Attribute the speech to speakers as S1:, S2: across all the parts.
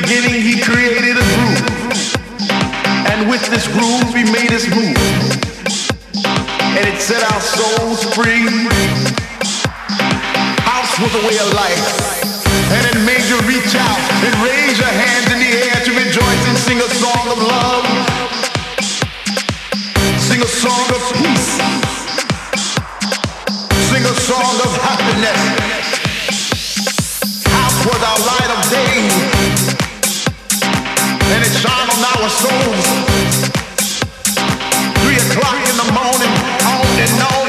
S1: beginning, he created a groove. And with this groove, he made us move. And it set our souls free. House was a way of life. And it made you reach out and raise your hands in the air to rejoice and sing a song of love. Sing a song of peace. Sing a song of happiness. House was our light of day. Three o'clock in the morning, on and on.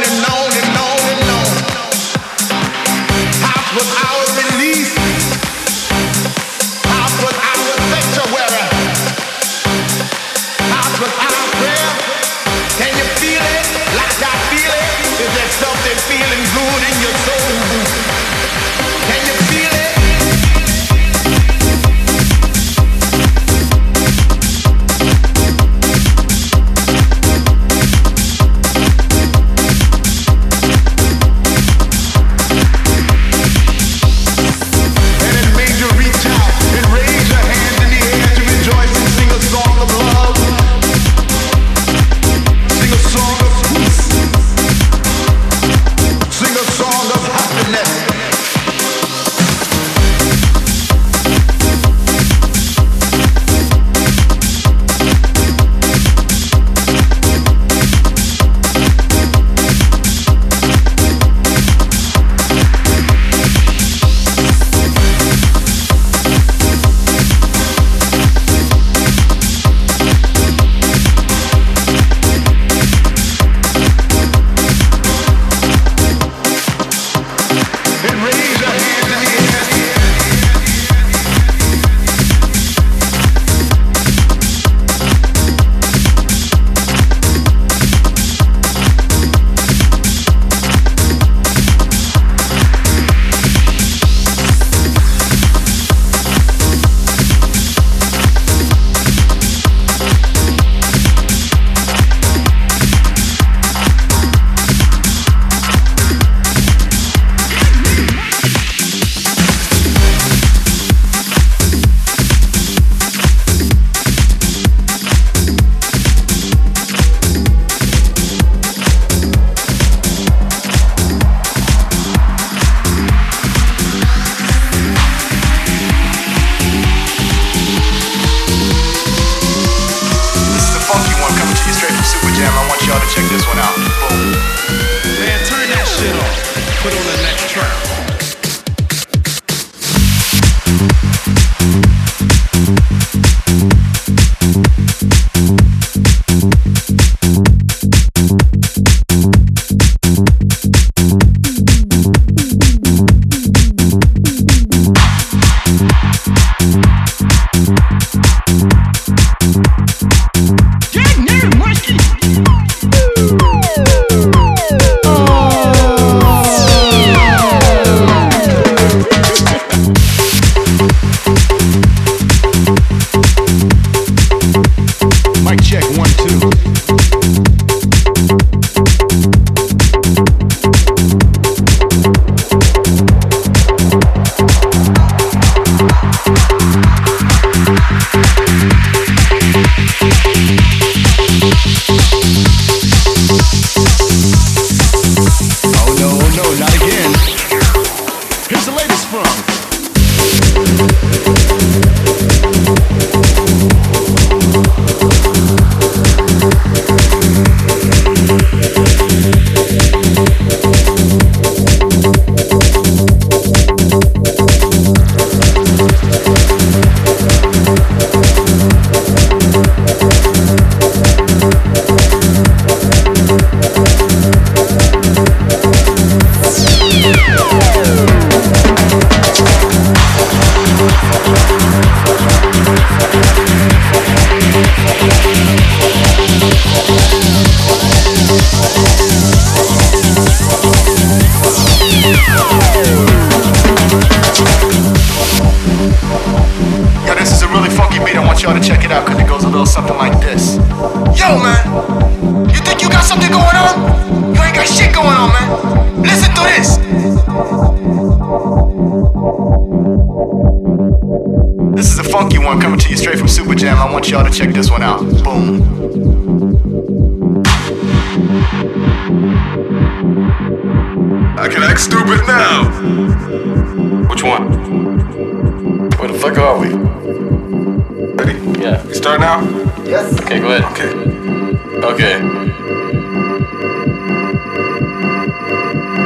S2: want y'all to check this one out. Boom.
S3: I can act stupid now.
S4: Which one? Where the fuck are we? Ready? Yeah. We start now?
S2: Yes.
S4: Okay, go ahead. Okay. Okay.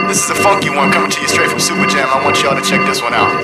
S2: This is a funky one coming to you straight from Super Jam. I want y'all to check this one out.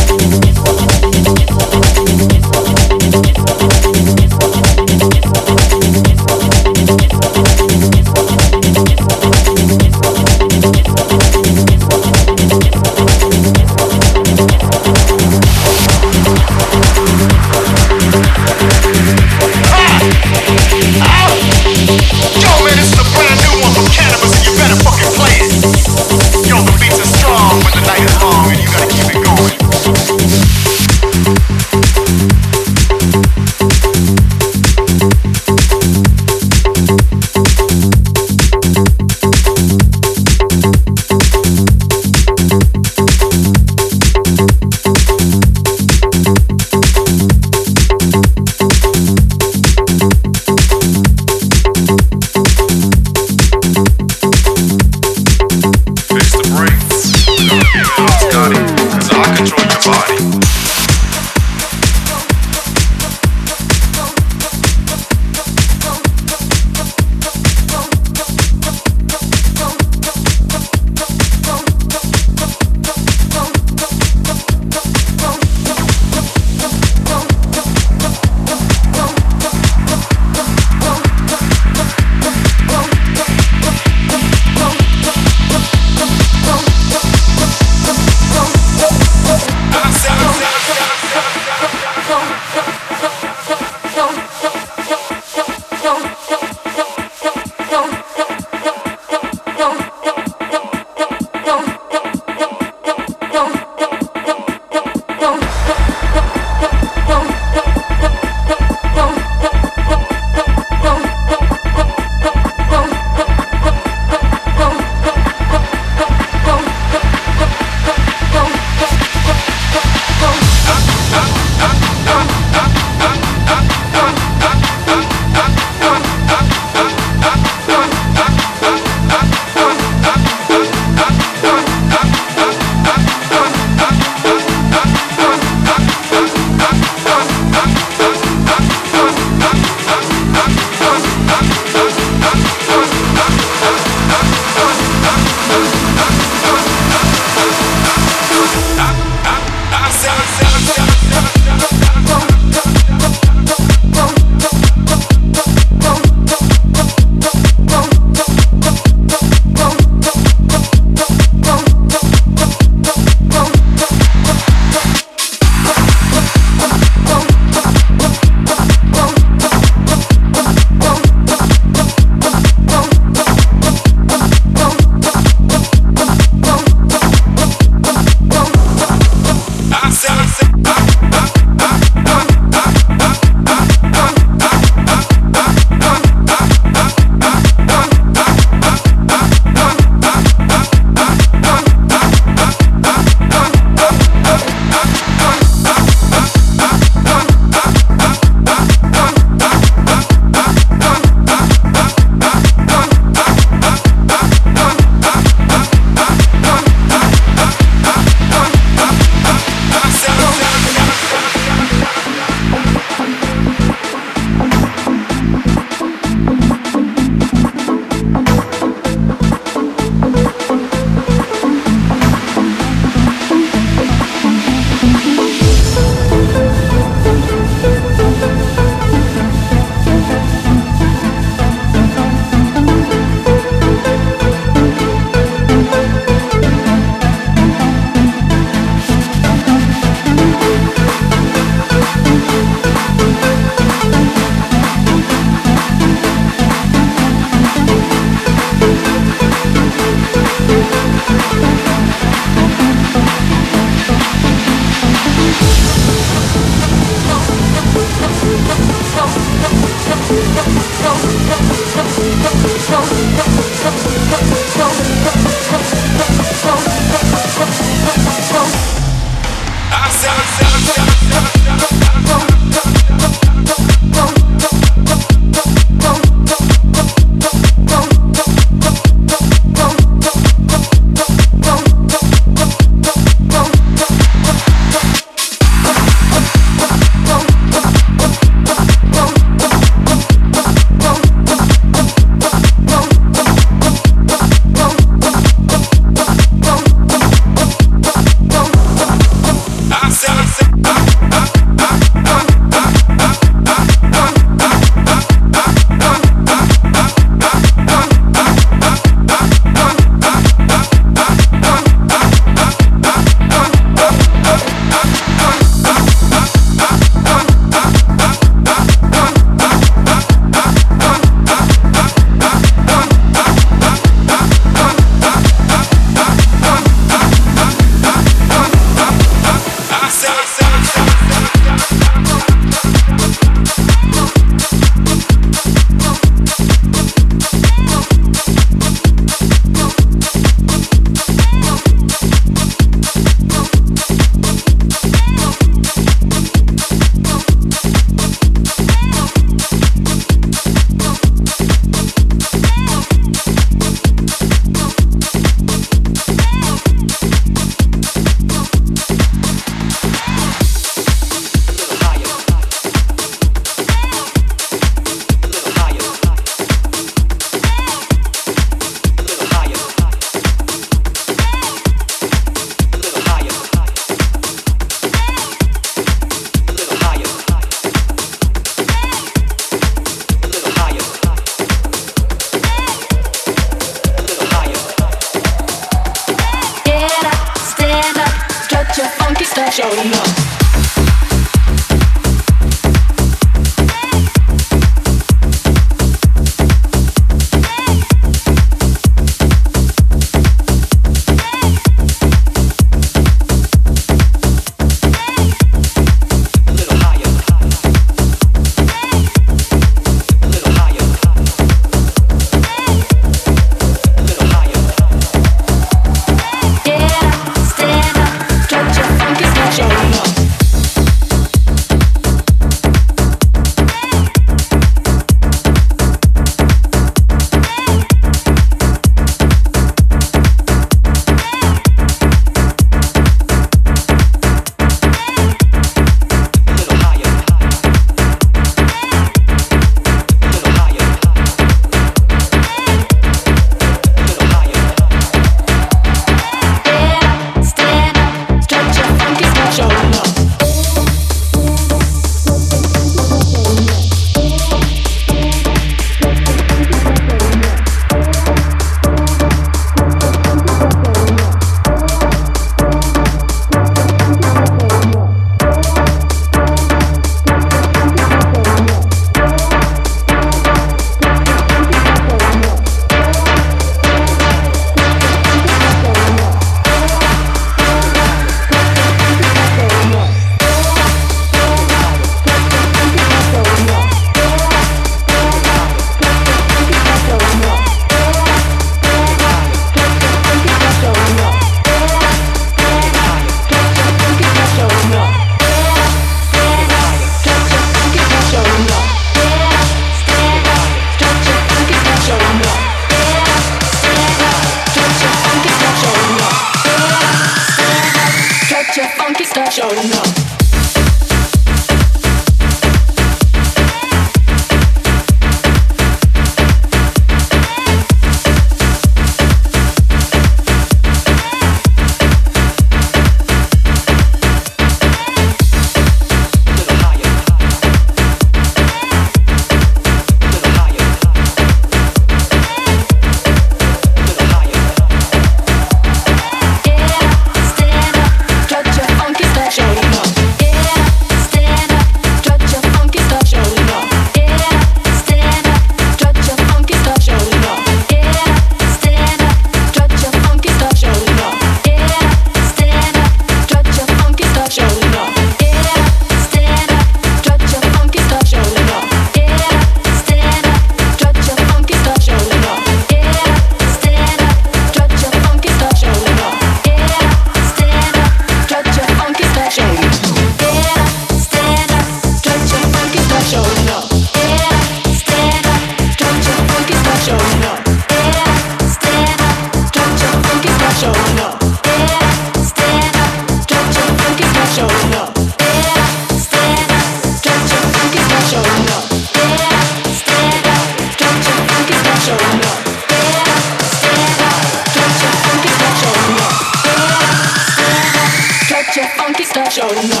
S5: Showing up.